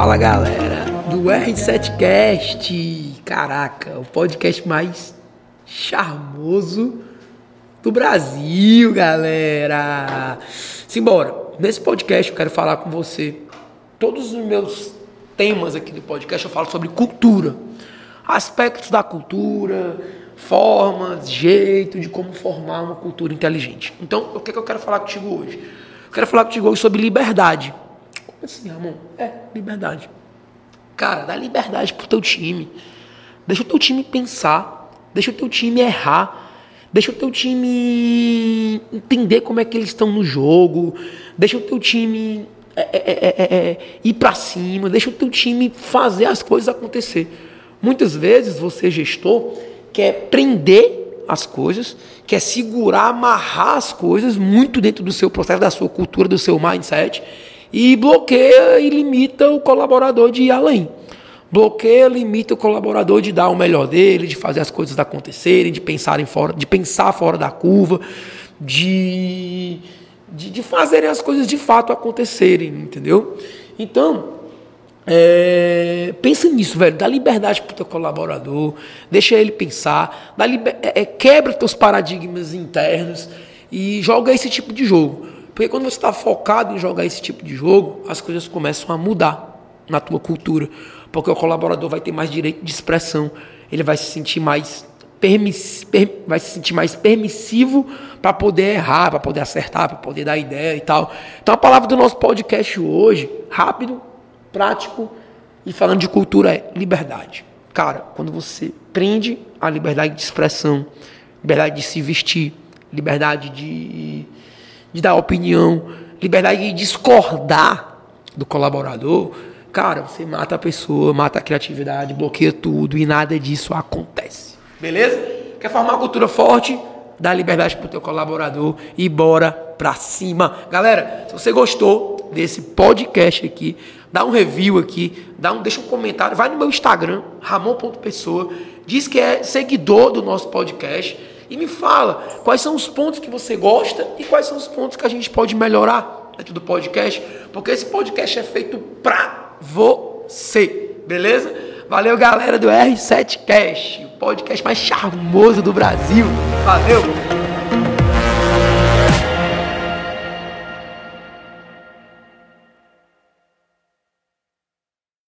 Fala galera do R7Cast, caraca, o podcast mais charmoso do Brasil, galera. Simbora, nesse podcast eu quero falar com você. Todos os meus temas aqui do podcast eu falo sobre cultura, aspectos da cultura, formas, jeito de como formar uma cultura inteligente. Então, o que, é que eu quero falar contigo hoje? Eu quero falar contigo hoje sobre liberdade. Assim, Ramon? É, liberdade. Cara, dá liberdade pro teu time. Deixa o teu time pensar. Deixa o teu time errar. Deixa o teu time entender como é que eles estão no jogo. Deixa o teu time é, é, é, ir para cima. Deixa o teu time fazer as coisas acontecer. Muitas vezes você, gestor, quer prender as coisas, quer segurar, amarrar as coisas muito dentro do seu processo, da sua cultura, do seu mindset e bloqueia e limita o colaborador de ir além. Bloqueia, limita o colaborador de dar o melhor dele, de fazer as coisas acontecerem, de pensar fora, de pensar fora da curva, de, de, de fazerem as coisas de fato acontecerem, entendeu? Então, é, pensa nisso, velho. Dá liberdade pro teu colaborador, deixa ele pensar, dá liber, é, é quebra teus paradigmas internos e joga esse tipo de jogo. Porque quando você está focado em jogar esse tipo de jogo, as coisas começam a mudar na tua cultura. Porque o colaborador vai ter mais direito de expressão, ele vai se sentir mais permiss, per, vai se sentir mais permissivo para poder errar, para poder acertar, para poder dar ideia e tal. Então a palavra do nosso podcast hoje, rápido, prático e falando de cultura é liberdade. Cara, quando você prende a liberdade de expressão, liberdade de se vestir, liberdade de de dar opinião, liberdade de discordar do colaborador, cara, você mata a pessoa, mata a criatividade, bloqueia tudo e nada disso acontece. Beleza? Quer formar uma cultura forte? Dá liberdade pro teu colaborador e bora pra cima. Galera, se você gostou desse podcast aqui, dá um review aqui, dá um, deixa um comentário, vai no meu Instagram, ramon.pessoa, diz que é seguidor do nosso podcast e me fala quais são os pontos que você gosta e quais são os pontos que a gente pode melhorar dentro do podcast, porque esse podcast é feito pra você, beleza? Valeu, galera do R7Cast, o podcast mais charmoso do Brasil. Valeu!